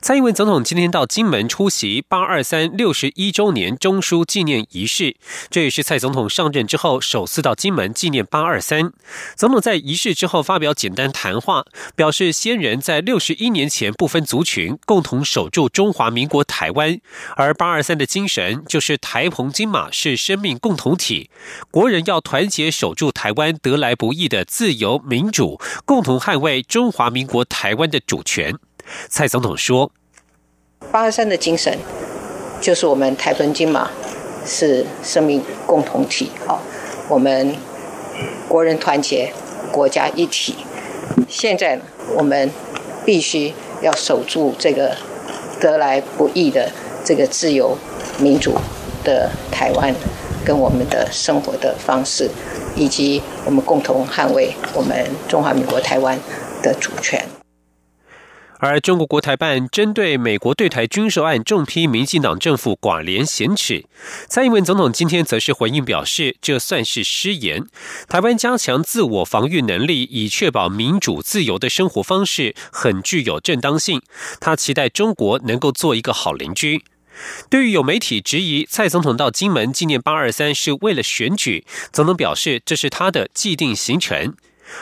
蔡英文总统今天到金门出席八二三六十一周年中书纪念仪式，这也是蔡总统上任之后首次到金门纪念八二三。总统在仪式之后发表简单谈话，表示先人在六十一年前不分族群，共同守住中华民国台湾，而八二三的精神就是台澎金马是生命共同体，国人要团结守住台湾得来不易的自由民主，共同捍卫中华民国台湾的主权。蔡总统说：“八二三的精神，就是我们台澎金马是生命共同体。好，我们国人团结，国家一体。现在，我们必须要守住这个得来不易的这个自由民主的台湾，跟我们的生活的方式，以及我们共同捍卫我们中华民国台湾的主权。”而中国国台办针对美国对台军售案重批民进党政府寡廉鲜耻，蔡英文总统今天则是回应表示，这算是失言。台湾加强自我防御能力，以确保民主自由的生活方式，很具有正当性。他期待中国能够做一个好邻居。对于有媒体质疑蔡总统到金门纪念八二三是为了选举，总统表示这是他的既定行程。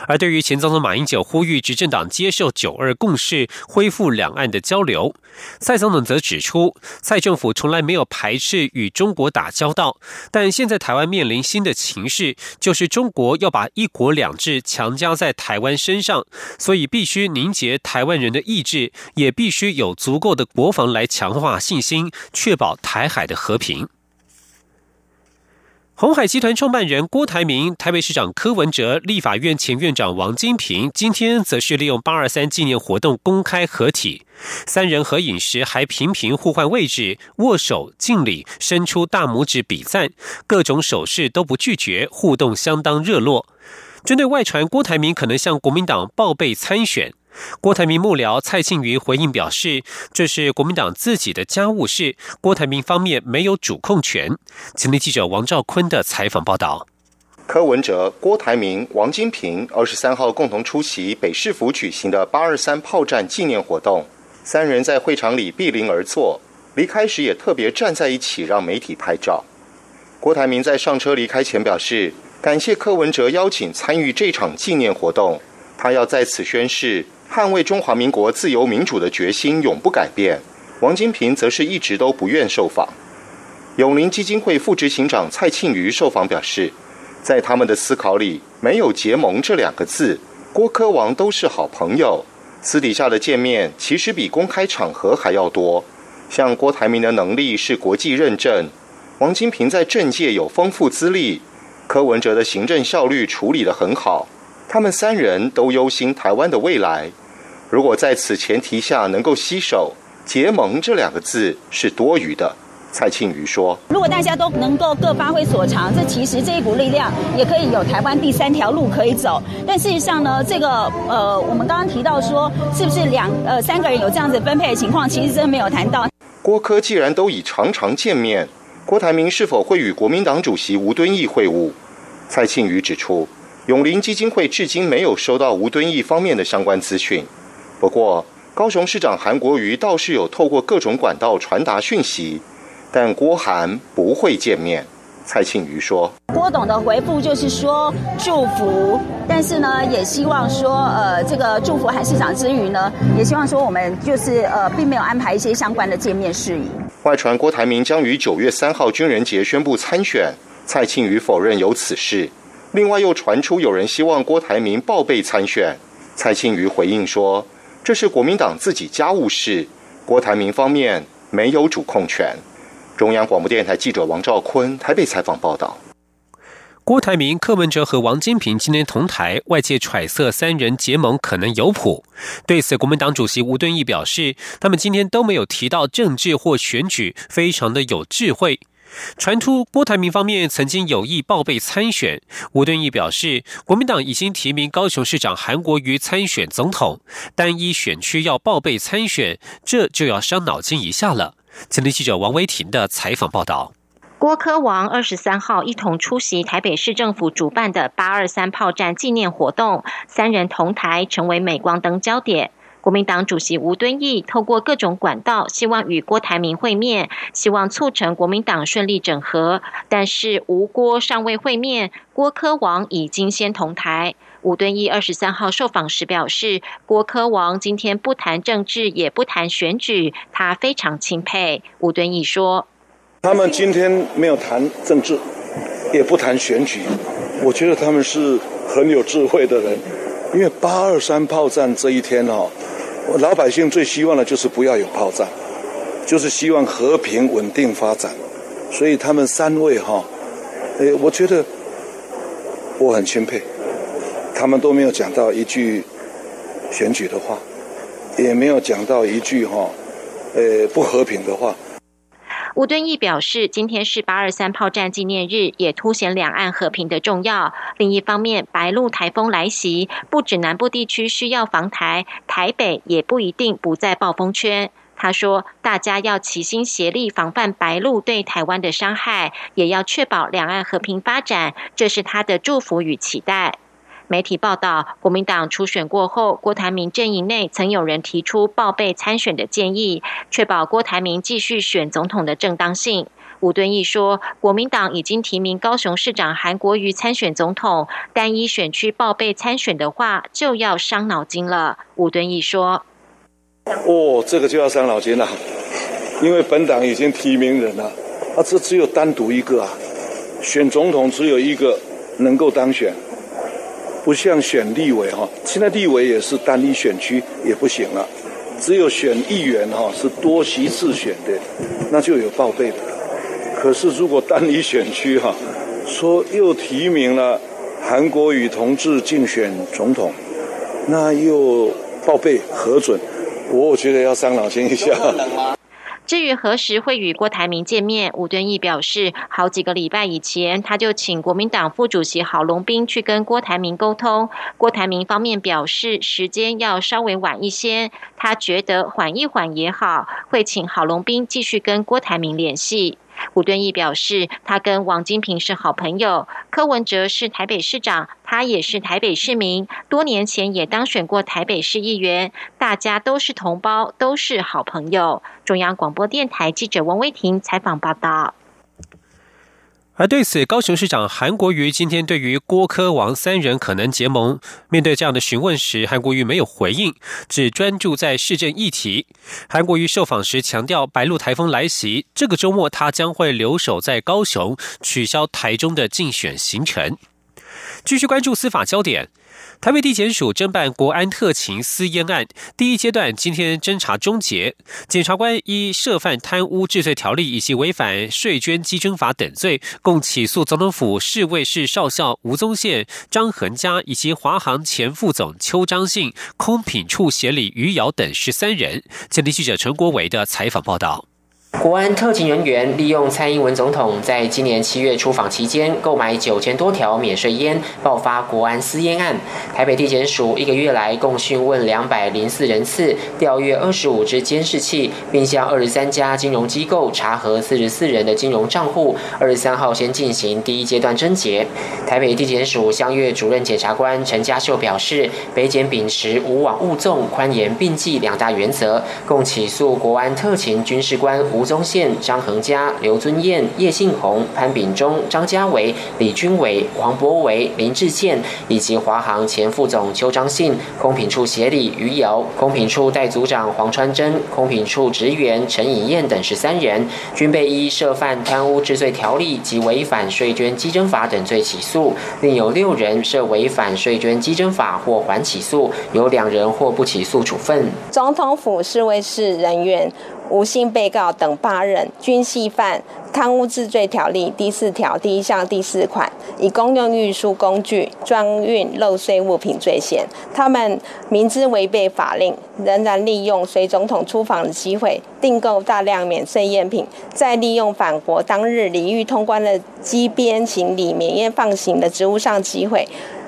而对于前总统马英九呼吁执政党接受九二共识，恢复两岸的交流，蔡总统则指出，蔡政府从来没有排斥与中国打交道，但现在台湾面临新的情势，就是中国要把一国两制强加在台湾身上，所以必须凝结台湾人的意志，也必须有足够的国防来强化信心，确保台海的和平。红海集团创办人郭台铭、台北市长柯文哲、立法院前院长王金平，今天则是利用八二三纪念活动公开合体。三人合影时还频频互换位置、握手、敬礼、伸出大拇指比赞，各种手势都不拒绝，互动相当热络。针对外传郭台铭可能向国民党报备参选。郭台铭幕僚蔡庆瑜回应表示：“这是国民党自己的家务事，郭台铭方面没有主控权。”前天记者王兆坤的采访报道。柯文哲、郭台铭、王金平二十三号共同出席北市府举行的八二三炮战纪念活动，三人在会场里毗邻而坐，离开时也特别站在一起让媒体拍照。郭台铭在上车离开前表示：“感谢柯文哲邀请参与这场纪念活动，他要在此宣誓。”捍卫中华民国自由民主的决心永不改变。王金平则是一直都不愿受访。永林基金会副执行长蔡庆瑜受访表示，在他们的思考里没有结盟这两个字。郭科王都是好朋友，私底下的见面其实比公开场合还要多。像郭台铭的能力是国际认证，王金平在政界有丰富资历，柯文哲的行政效率处理得很好。他们三人都忧心台湾的未来。如果在此前提下能够携手结盟，这两个字是多余的。蔡庆瑜说：“如果大家都能够各发挥所长，这其实这一股力量也可以有台湾第三条路可以走。但事实上呢，这个呃，我们刚刚提到说，是不是两呃三个人有这样子分配的情况，其实真的没有谈到。郭科既然都已常常见面，郭台铭是否会与国民党主席吴敦义会晤？蔡庆瑜指出。”永林基金会至今没有收到吴敦义方面的相关资讯。不过，高雄市长韩国瑜倒是有透过各种管道传达讯息，但郭韩不会见面。蔡庆瑜说：“郭董的回复就是说祝福，但是呢，也希望说，呃，这个祝福韩市长之余呢，也希望说我们就是呃，并没有安排一些相关的见面事宜。”外传郭台铭将于九月三号军人节宣布参选，蔡庆瑜否认有此事。另外又传出有人希望郭台铭报备参选，蔡庆瑜回应说：“这是国民党自己家务事，郭台铭方面没有主控权。”中央广播电台记者王兆坤台北采访报道。郭台铭、柯文哲和王金平今天同台，外界揣测三人结盟可能有谱。对此，国民党主席吴敦义表示，他们今天都没有提到政治或选举，非常的有智慧。传出郭台铭方面曾经有意报备参选，吴敦义表示，国民党已经提名高雄市长韩国瑜参选总统，单一选区要报备参选，这就要伤脑筋一下了。前天记者王维婷的采访报道。郭科王二十三号一同出席台北市政府主办的八二三炮战纪念活动，三人同台成为镁光灯焦点。国民党主席吴敦义透过各种管道，希望与郭台铭会面，希望促成国民党顺利整合。但是吴郭尚未会面，郭科王已经先同台。吴敦义二十三号受访时表示，郭科王今天不谈政治，也不谈选举，他非常钦佩。吴敦义说：“他们今天没有谈政治，也不谈选举，我觉得他们是很有智慧的人，因为八二三炮战这一天哦。”老百姓最希望的就是不要有炮战，就是希望和平稳定发展。所以他们三位哈，诶，我觉得我很钦佩，他们都没有讲到一句选举的话，也没有讲到一句哈，呃，不和平的话。吴敦义表示，今天是八二三炮战纪念日，也凸显两岸和平的重要。另一方面，白鹿台风来袭，不止南部地区需要防台，台北也不一定不在暴风圈。他说，大家要齐心协力防范白鹿对台湾的伤害，也要确保两岸和平发展，这是他的祝福与期待。媒体报道，国民党初选过后，郭台铭阵营内曾有人提出报备参选的建议，确保郭台铭继续选总统的正当性。吴敦义说，国民党已经提名高雄市长韩国瑜参选总统，单一选区报备参选的话，就要伤脑筋了。吴敦义说：“哦，这个就要伤脑筋了，因为本党已经提名人了，啊，这只有单独一个啊，选总统只有一个能够当选。”不像选立委哈，现在立委也是单一选区也不行了，只有选议员哈是多席次选的，那就有报备的。可是如果单一选区哈，说又提名了韩国瑜同志竞选总统，那又报备核准，我觉得要伤脑筋一下。至于何时会与郭台铭见面，吴敦义表示，好几个礼拜以前，他就请国民党副主席郝龙斌去跟郭台铭沟通。郭台铭方面表示，时间要稍微晚一些，他觉得缓一缓也好，会请郝龙斌继续跟郭台铭联系。吴敦义表示，他跟王金平是好朋友，柯文哲是台北市长，他也是台北市民，多年前也当选过台北市议员，大家都是同胞，都是好朋友。中央广播电台记者王威婷采访报道。而对此，高雄市长韩国瑜今天对于郭科王三人可能结盟，面对这样的询问时，韩国瑜没有回应，只专注在市政议题。韩国瑜受访时强调，白鹿台风来袭，这个周末他将会留守在高雄，取消台中的竞选行程。继续关注司法焦点。台北地检署侦办国安特勤私烟案第一阶段，今天侦查终结。检察官依涉犯贪污治罪条例以及违反税捐稽征法等罪，共起诉总统府侍卫室少校吴宗宪、张恒嘉以及华航前副总邱章信、空品处协理余姚等十三人。前天记者陈国伟的采访报道。国安特勤人员利用蔡英文总统在今年七月出访期间购买九千多条免税烟，爆发国安私烟案。台北地检署一个月来共讯问两百零四人次，调阅二十五支监视器，并向二十三家金融机构查核四十四人的金融账户。二十三号先进行第一阶段侦结。台北地检署相月主任检察官陈家秀表示，北检秉持无往勿纵、宽严并济两大原则，共起诉国安特勤军事官吴。宗宪、张恒嘉、刘尊彦、叶信宏、潘炳忠、张家伟、李军伟、黄博维、林志健，以及华航前副总邱章信、空品处协理余姚、空品处代组长黄川珍、空品处职员陈以燕等十三人，均被依涉犯贪污治罪条例及违反税捐稽征法等罪起诉，另有六人涉违反税捐稽征法或缓起诉，有两人或不起诉处分。总统府侍卫室人员。吴姓被告等八人均系犯贪污治罪条例》第四条第一项第四款，以公用运输工具装运漏税物品罪嫌。他们明知违背法令，仍然利用随总统出访的机会，订购大量免税赝品，再利用返国当日礼遇通关的机边行李免验放行的职务上机会，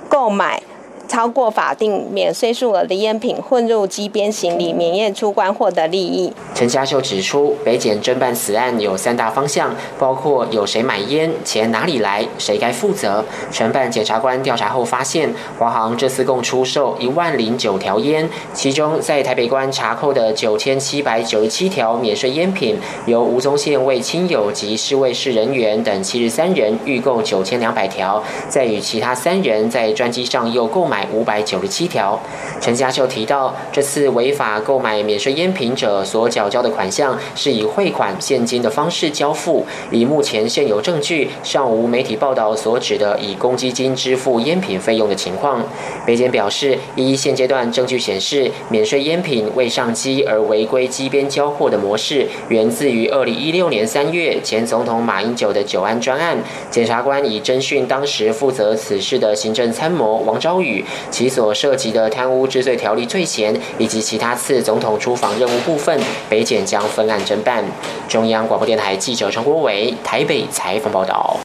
购买。超过法定免税数额的烟品混入机边行李，免验出关获得利益。陈家秀指出，北检侦办此案有三大方向，包括有谁买烟、钱哪里来、谁该负责。承办检察官调查后发现，华航这次共出售一万零九条烟，其中在台北关查扣的九千七百九十七条免税烟品，由吴宗宪为亲友及侍卫室人员等七十三人预购九千两百条，再与其他三人在专机上又购买。五百九十七条。陈家秀提到，这次违法购买免税烟品者所缴交的款项是以汇款现金的方式交付。以目前现有证据，尚无媒体报道所指的以公积金支付烟品费用的情况。北检表示，依现阶段证据显示，免税烟品未上机而违规机边交货的模式，源自于二零一六年三月前总统马英九的九安专案。检察官已侦讯当时负责此事的行政参谋王昭宇。其所涉及的贪污治罪条例罪嫌，以及其他次总统出访任务部分，北检将分案侦办。中央广播电台记者陈国伟台北采访报道。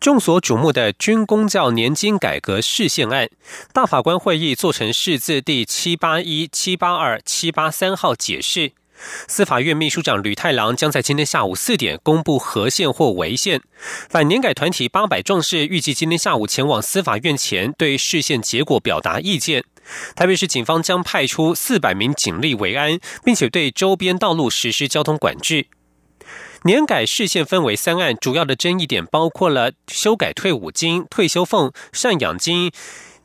众所瞩目的军公教年金改革释宪案，大法官会议做成释字第七八一、七八二、七八三号解释。司法院秘书长吕太郎将在今天下午四点公布核宪或违宪。反年改团体八百壮士预计今天下午前往司法院前对释宪结果表达意见。台北市警方将派出四百名警力维安，并且对周边道路实施交通管制。年改释宪分为三案，主要的争议点包括了修改退伍金、退休俸、赡养金。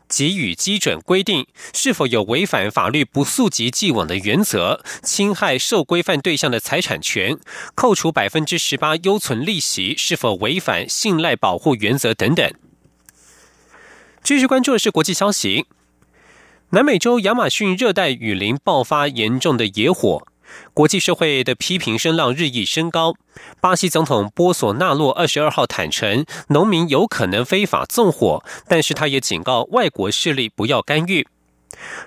给予基准规定是否有违反法律不溯及既往的原则，侵害受规范对象的财产权，扣除百分之十八优存利息是否违反信赖保护原则等等。继续关注的是国际消息，南美洲亚马逊热带雨林爆发严重的野火。国际社会的批评声浪日益升高。巴西总统波索纳洛二十二号坦诚，农民有可能非法纵火，但是他也警告外国势力不要干预。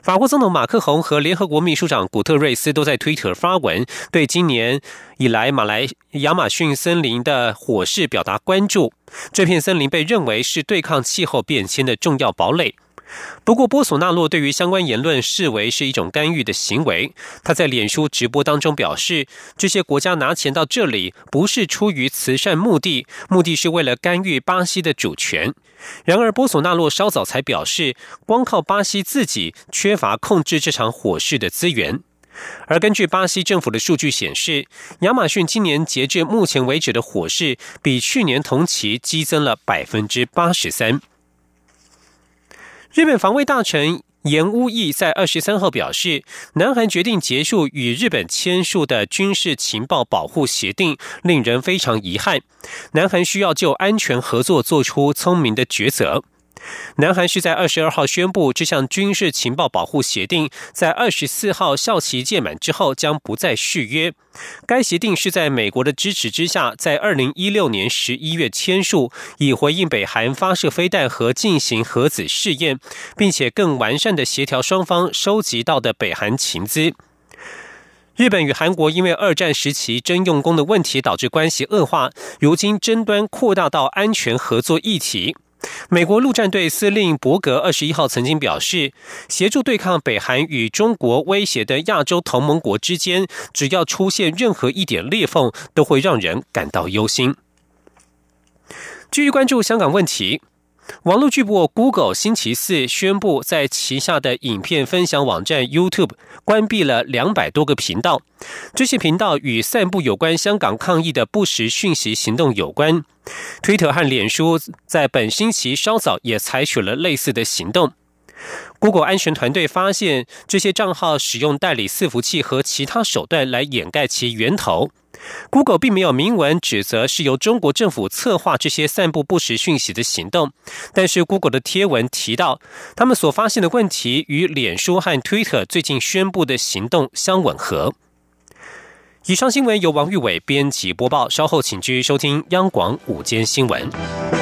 法国总统马克宏和联合国秘书长古特瑞斯都在推特发文，对今年以来马来亚马逊森林的火势表达关注。这片森林被认为是对抗气候变迁的重要堡垒。不过，波索纳洛对于相关言论视为是一种干预的行为。他在脸书直播当中表示，这些国家拿钱到这里不是出于慈善目的，目的是为了干预巴西的主权。然而，波索纳洛稍早才表示，光靠巴西自己缺乏控制这场火势的资源。而根据巴西政府的数据显示，亚马逊今年截至目前为止的火势比去年同期激增了百分之八十三。日本防卫大臣岩屋毅在二十三号表示，南韩决定结束与日本签署的军事情报保护协定，令人非常遗憾。南韩需要就安全合作做出聪明的抉择。南韩是在二十二号宣布，这项军事情报保护协定在二十四号效期届满之后将不再续约。该协定是在美国的支持之下，在二零一六年十一月签署，以回应北韩发射飞弹和进行核子试验，并且更完善的协调双方收集到的北韩情资。日本与韩国因为二战时期征用工的问题导致关系恶化，如今争端扩大到安全合作议题。美国陆战队司令伯格二十一号曾经表示，协助对抗北韩与中国威胁的亚洲同盟国之间，只要出现任何一点裂缝，都会让人感到忧心。继续关注香港问题。网络巨擘 Google 星期四宣布，在旗下的影片分享网站 YouTube 关闭了两百多个频道。这些频道与散布有关香港抗议的不实讯息行动有关。推特和脸书在本星期稍早也采取了类似的行动。Google 安全团队发现，这些账号使用代理伺服器和其他手段来掩盖其源头。Google 并没有明文指责是由中国政府策划这些散布不实讯息的行动，但是 Google 的贴文提到，他们所发现的问题与脸书和 Twitter 最近宣布的行动相吻合。以上新闻由王玉伟编辑播报，稍后请继续收听央广午间新闻。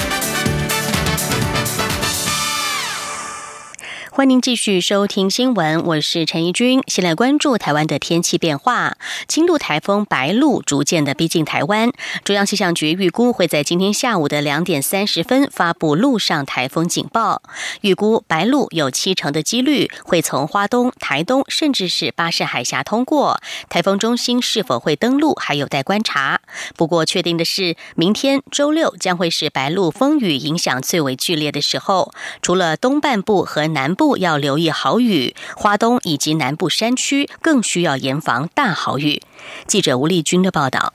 欢迎继续收听新闻，我是陈怡君。先来关注台湾的天气变化。轻度台风白露逐渐的逼近台湾，中央气象局预估会在今天下午的两点三十分发布陆上台风警报。预估白露有七成的几率会从花东、台东，甚至是巴士海峡通过。台风中心是否会登陆，还有待观察。不过确定的是，明天周六将会是白露风雨影响最为剧烈的时候。除了东半部和南部。要留意豪雨，华东以及南部山区更需要严防大豪雨。记者吴丽君的报道。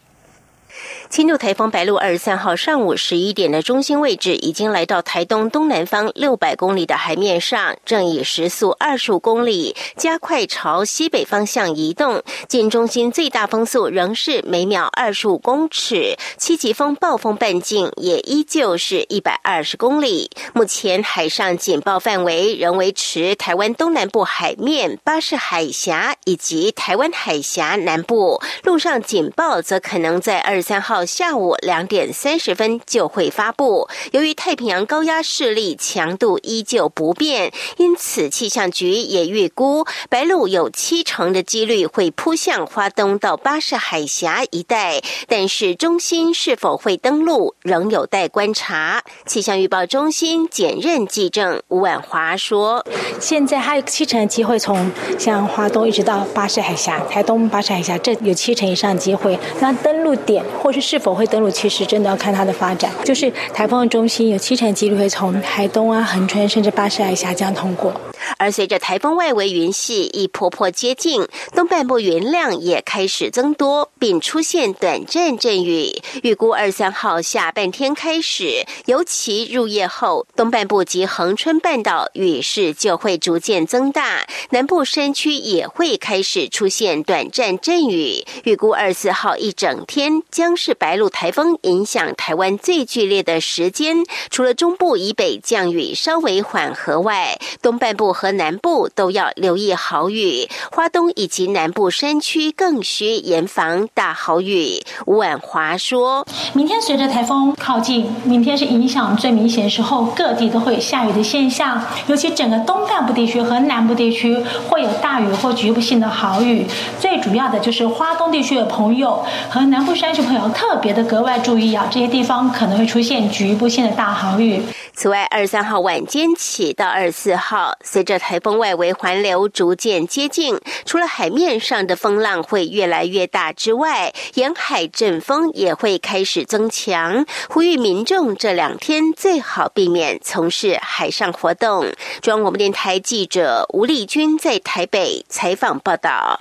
轻度台风白露二十三号上午十一点的中心位置，已经来到台东东南方六百公里的海面上，正以时速二十五公里加快朝西北方向移动。近中心最大风速仍是每秒二十五公尺，七级风暴风半径也依旧是一百二十公里。目前海上警报范围仍维持台湾东南部海面、巴士海峡以及台湾海峡南部。陆上警报则可能在二十三号。到下午两点三十分就会发布。由于太平洋高压势力强度依旧不变，因此气象局也预估白鹭有七成的几率会扑向花东到巴士海峡一带，但是中心是否会登陆仍有待观察。气象预报中心简任记者吴婉华说：“现在还有七成的机会从像华东一直到巴士海峡、台东巴士海峡，这有七成以上机会。那登陆点或是。”是否会登陆？其实真的要看它的发展。就是台风的中心有七成几率会从台东啊、横穿甚至巴士海峡这样通过。而随着台风外围云系一波波接近，东半部云量也开始增多，并出现短暂阵雨。预估二三号下半天开始，尤其入夜后，东半部及恒春半岛雨势就会逐渐增大，南部山区也会开始出现短暂阵雨。预估二四号一整天将是白露台风影响台湾最剧烈的时间。除了中部以北降雨稍微缓和外，东半部。和南部都要留意豪雨，花东以及南部山区更需严防大豪雨。吴婉华说：“明天随着台风靠近，明天是影响最明显时候，各地都会有下雨的现象，尤其整个东半部地区和南部地区会有大雨或局部性的好雨。最主要的就是花东地区的朋友和南部山区朋友特别的格外注意啊，这些地方可能会出现局部性的大豪雨。此外，二十三号晚间起到二十四号，随着台风外围环流逐渐接近，除了海面上的风浪会越来越大之外，沿海阵风也会开始增强。呼吁民众这两天最好避免从事海上活动。中央广播电台记者吴丽君在台北采访报道。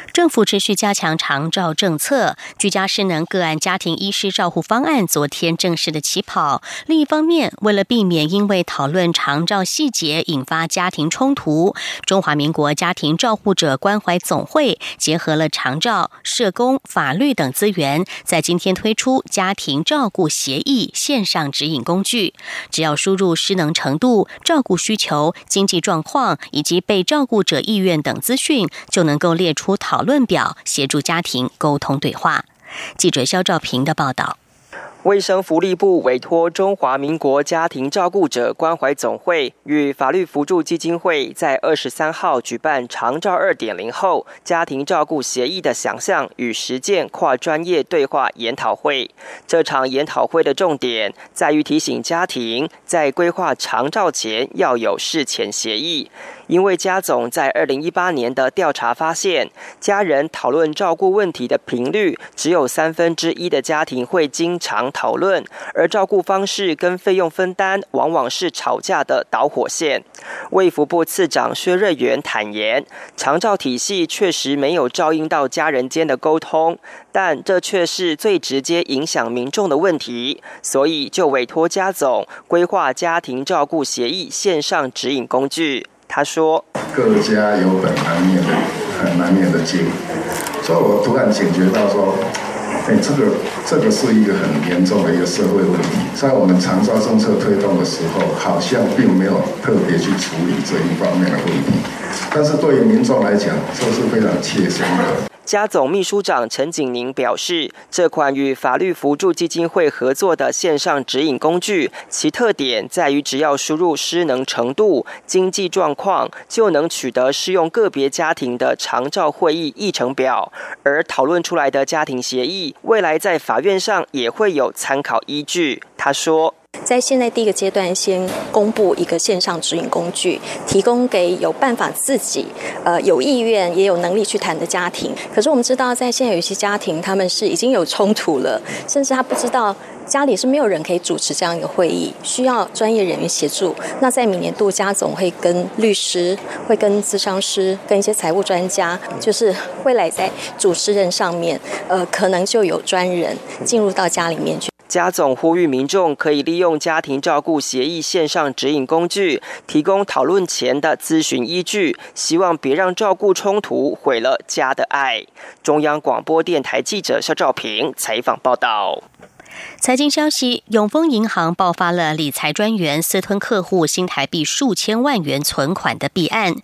政府持续加强长照政策，居家失能个案家庭医师照护方案昨天正式的起跑。另一方面，为了避免因为讨论长照细节引发家庭冲突，中华民国家庭照护者关怀总会结合了长照、社工、法律等资源，在今天推出家庭照顾协议线上指引工具。只要输入失能程度、照顾需求、经济状况以及被照顾者意愿等资讯，就能够列出讨。讨论表协助家庭沟通对话。记者肖兆平的报道。卫生福利部委托中华民国家庭照顾者关怀总会与法律扶助基金会在二十三号举办长照二点零后家庭照顾协议的想象与实践跨专业对话研讨会。这场研讨会的重点在于提醒家庭在规划长照前要有事前协议。因为家总在二零一八年的调查发现，家人讨论照顾问题的频率只有三分之一的家庭会经常讨论，而照顾方式跟费用分担往往是吵架的导火线。卫福部次长薛瑞元坦言，长照体系确实没有照应到家人间的沟通，但这却是最直接影响民众的问题，所以就委托家总规划家庭照顾协议线上指引工具。他说：“各家有本难念的很难念的经，所以我突然警觉到说。”哎，这个这个是一个很严重的一个社会问题，在我们长沙政策推动的时候，好像并没有特别去处理这一方面的问题，但是对于民众来讲，这是非常切身的。家总秘书长陈景宁表示，这款与法律扶助基金会合作的线上指引工具，其特点在于只要输入失能程度、经济状况，就能取得适用个别家庭的长照会议议程表，而讨论出来的家庭协议，未来在法院上也会有参考依据。他说。在现在第一个阶段，先公布一个线上指引工具，提供给有办法自己、呃有意愿也有能力去谈的家庭。可是我们知道，在现在有一些家庭，他们是已经有冲突了，甚至他不知道家里是没有人可以主持这样一个会议，需要专业人员协助。那在明年度，家总会跟律师、会跟咨商师、跟一些财务专家，就是未来在主持人上面，呃，可能就有专人进入到家里面去。家总呼吁民众可以利用家庭照顾协议线上指引工具，提供讨论前的咨询依据，希望别让照顾冲突毁了家的爱。中央广播电台记者肖兆平采访报道。财经消息：永丰银行爆发了理财专员私吞客户新台币数千万元存款的弊案。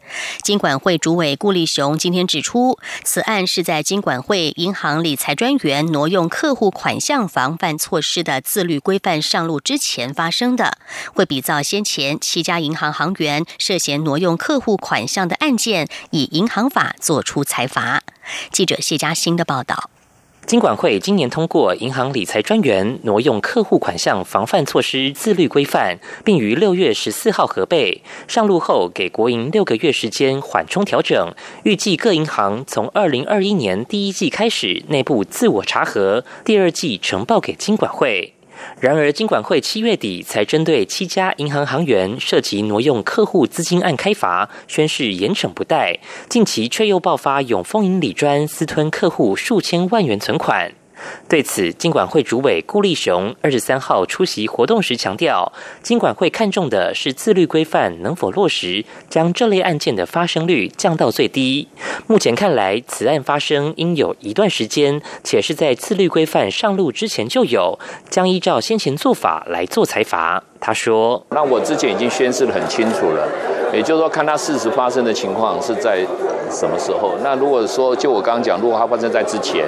金管会主委顾立雄今天指出，此案是在金管会银行理财专员挪用客户款项防范措施的自律规范上路之前发生的，会比照先前七家银行行员涉嫌挪用客户款项的案件，以银行法作出裁罚。记者谢嘉欣的报道。金管会今年通过《银行理财专员挪用客户款项防范措施自律规范》，并于六月十四号核备上路后，给国营六个月时间缓冲调整。预计各银行从二零二一年第一季开始内部自我查核，第二季呈报给金管会。然而，金管会七月底才针对七家银行行员涉及挪用客户资金案开罚，宣誓严惩不贷。近期却又爆发永丰银里专私吞客户数千万元存款。对此，金管会主委顾立雄二十三号出席活动时强调，金管会看重的是自律规范能否落实，将这类案件的发生率降到最低。目前看来，此案发生应有一段时间，且是在自律规范上路之前就有，将依照先前做法来做裁罚。他说：“那我之前已经宣示的很清楚了，也就是说，看他事实发生的情况是在什么时候。那如果说就我刚刚讲，如果他发生在之前。”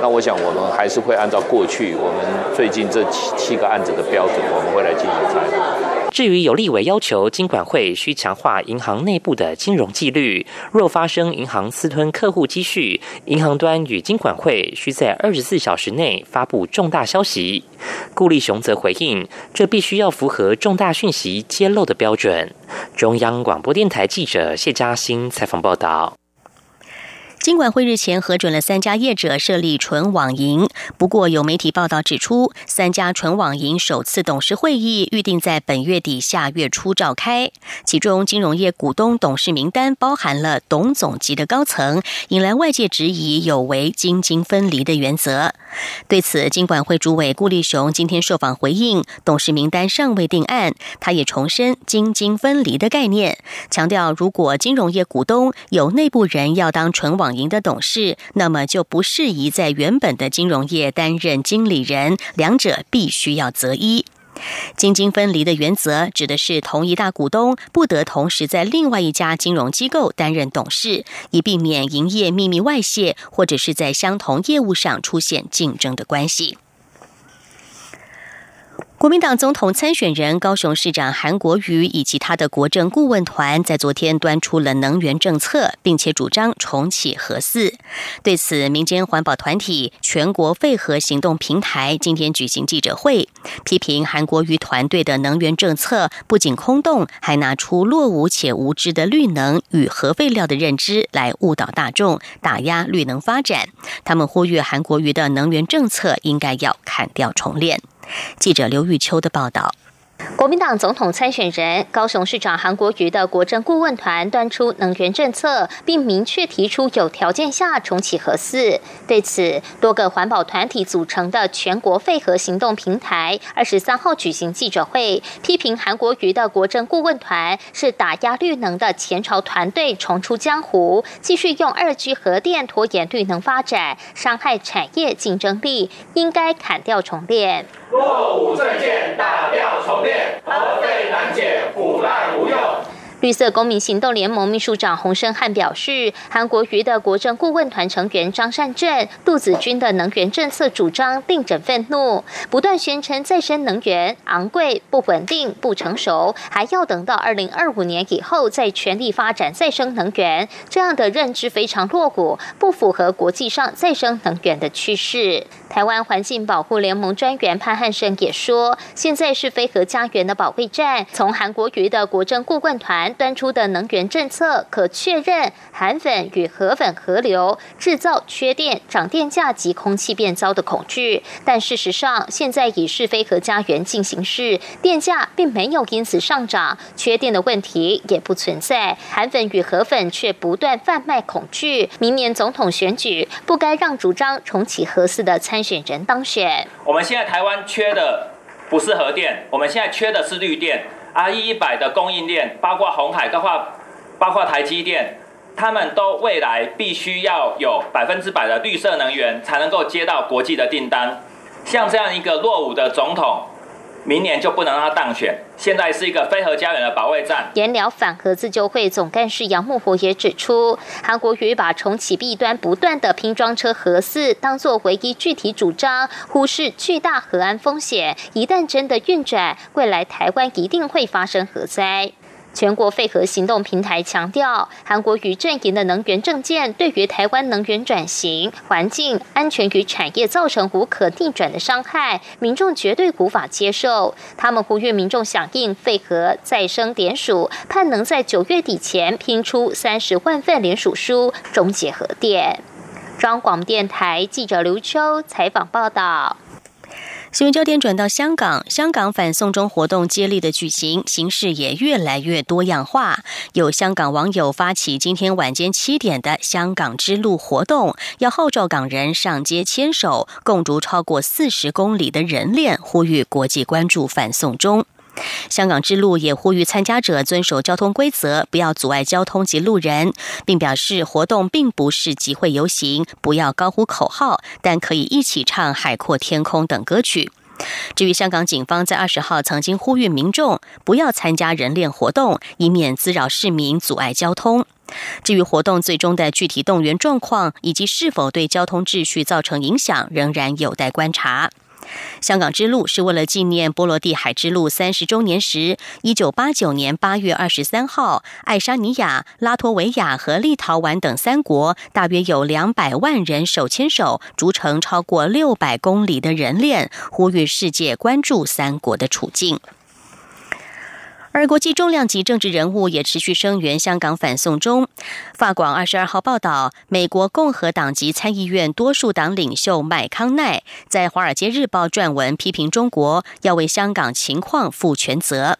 那我想，我们还是会按照过去我们最近这七七个案子的标准，我们会来进行裁罚。至于有立委要求金管会需强化银行内部的金融纪律，若发生银行私吞客户积蓄，银行端与金管会需在二十四小时内发布重大消息。顾立雄则回应，这必须要符合重大讯息揭露的标准。中央广播电台记者谢嘉欣采访报道。金管会日前核准了三家业者设立纯网银，不过有媒体报道指出，三家纯网银首次董事会议预定在本月底下月初召开，其中金融业股东董事名单包含了董总级的高层，引来外界质疑有违金金分离的原则。对此，金管会主委顾立雄今天受访回应，董事名单尚未定案，他也重申金金分离的概念，强调如果金融业股东有内部人要当纯网。银的董事，那么就不适宜在原本的金融业担任经理人，两者必须要择一。金金分离的原则指的是同一大股东不得同时在另外一家金融机构担任董事，以避免营业秘密外泄，或者是在相同业务上出现竞争的关系。国民党总统参选人高雄市长韩国瑜以及他的国政顾问团在昨天端出了能源政策，并且主张重启核四。对此，民间环保团体全国废核行动平台今天举行记者会，批评韩国瑜团队的能源政策不仅空洞，还拿出落伍且无知的绿能与核废料的认知来误导大众，打压绿能发展。他们呼吁韩国瑜的能源政策应该要砍掉重练。记者刘玉秋的报道。国民党总统参选人高雄市长韩国瑜的国政顾问团端出能源政策，并明确提出有条件下重启核四。对此，多个环保团体组成的全国废核行动平台二十三号举行记者会，批评韩国瑜的国政顾问团是打压绿能的前朝团队重出江湖，继续用二 G 核电拖延绿能发展，伤害产业竞争力，应该砍掉重练。落伍证件打掉重练，核废难解，腐烂无用。绿色公民行动联盟秘书长洪胜汉表示，韩国瑜的国政顾问团成员张善政、杜子君的能源政策主张令人愤怒，不断宣称再生能源昂贵、不稳定、不成熟，还要等到二零二五年以后再全力发展再生能源，这样的认知非常落伍，不符合国际上再生能源的趋势。台湾环境保护联盟专员潘汉生也说，现在是飞核家园的保卫战。从韩国瑜的国政顾问团端出的能源政策，可确认韩粉与核粉合流，制造缺电、涨电价及空气变糟的恐惧。但事实上，现在已是飞核家园进行式，电价并没有因此上涨，缺电的问题也不存在。韩粉与核粉却不断贩卖恐惧。明年总统选举，不该让主张重启核四的参。参选人当选。我们现在台湾缺的不是核电，我们现在缺的是绿电。R 一百的供应链，包括红海，包括包括台积电，他们都未来必须要有百分之百的绿色能源，才能够接到国际的订单。像这样一个落伍的总统。明年就不能让他当选。现在是一个非核家园的保卫战。研聊反核自救会总干事杨木火也指出，韩国瑜把重启弊端不断的拼装车核四当作唯一具体主张，忽视巨大核安风险。一旦真的运转，未来台湾一定会发生核灾。全国废核行动平台强调，韩国与阵营的能源政见对于台湾能源转型、环境安全与产业造成无可逆转的伤害，民众绝对无法接受。他们呼吁民众响应废核再生联署，盼能在九月底前拼出三十万份联署书，终结核电。中广电台记者刘秋采访报道。新闻焦点转到香港，香港反送中活动接力的举行，形式也越来越多样化。有香港网友发起今天晚间七点的“香港之路”活动，要号召港人上街牵手，共筑超过四十公里的人链，呼吁国际关注反送中。香港之路也呼吁参加者遵守交通规则，不要阻碍交通及路人，并表示活动并不是集会游行，不要高呼口号，但可以一起唱《海阔天空》等歌曲。至于香港警方在二十号曾经呼吁民众不要参加人链活动，以免滋扰市民、阻碍交通。至于活动最终的具体动员状况以及是否对交通秩序造成影响，仍然有待观察。香港之路是为了纪念波罗的海之路三十周年时，一九八九年八月二十三号，爱沙尼亚、拉脱维亚和立陶宛等三国大约有两百万人手牵手，逐成超过六百公里的人链，呼吁世界关注三国的处境。而国际重量级政治人物也持续声援香港反送中。法广二十二号报道，美国共和党籍参议院多数党领袖麦康奈在《华尔街日报》撰文批评中国，要为香港情况负全责。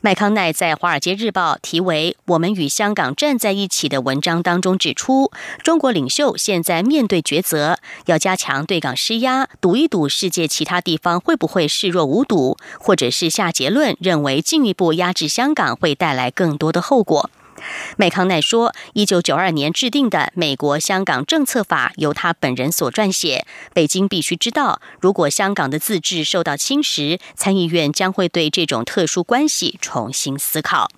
麦康奈在《华尔街日报》题为“我们与香港站在一起”的文章当中指出，中国领袖现在面对抉择，要加强对港施压，赌一赌世界其他地方会不会视若无睹，或者是下结论认为进一步压制香港会带来更多的后果。麦康奈说：“一九九二年制定的《美国香港政策法》由他本人所撰写。北京必须知道，如果香港的自治受到侵蚀，参议院将会对这种特殊关系重新思考。”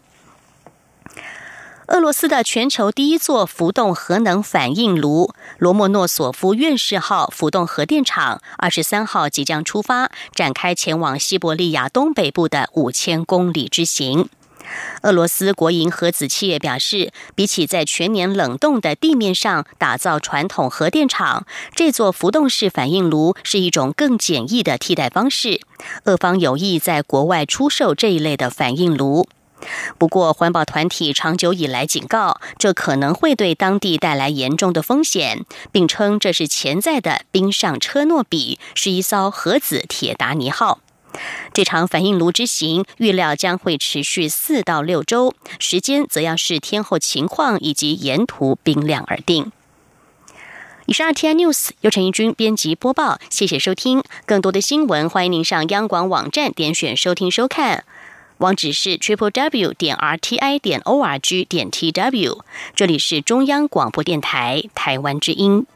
俄罗斯的全球第一座浮动核能反应炉——罗莫诺索夫院士号浮动核电厂，二十三号即将出发，展开前往西伯利亚东北部的五千公里之行。俄罗斯国营核子企业表示，比起在全年冷冻的地面上打造传统核电厂，这座浮动式反应炉是一种更简易的替代方式。俄方有意在国外出售这一类的反应炉。不过，环保团体长久以来警告，这可能会对当地带来严重的风险，并称这是潜在的冰上车诺比，是一艘核子铁达尼号。这场反应炉之行预料将会持续四到六周，时间则要视天候情况以及沿途冰量而定。以上 T I News 由陈义军编辑播报，谢谢收听。更多的新闻，欢迎您上央广网站点选收听收看，网址是 triple w 点 r t i 点 o r g 点 t w。这里是中央广播电台台湾之音。